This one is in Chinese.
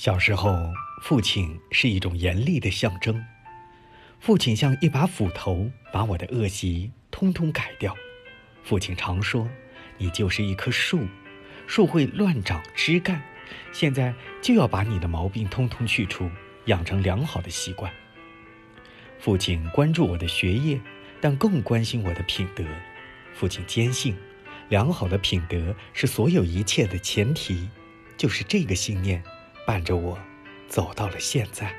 小时候，父亲是一种严厉的象征。父亲像一把斧头，把我的恶习通通改掉。父亲常说：“你就是一棵树，树会乱长枝干，现在就要把你的毛病通通去除，养成良好的习惯。”父亲关注我的学业，但更关心我的品德。父亲坚信，良好的品德是所有一切的前提。就是这个信念。伴着我，走到了现在。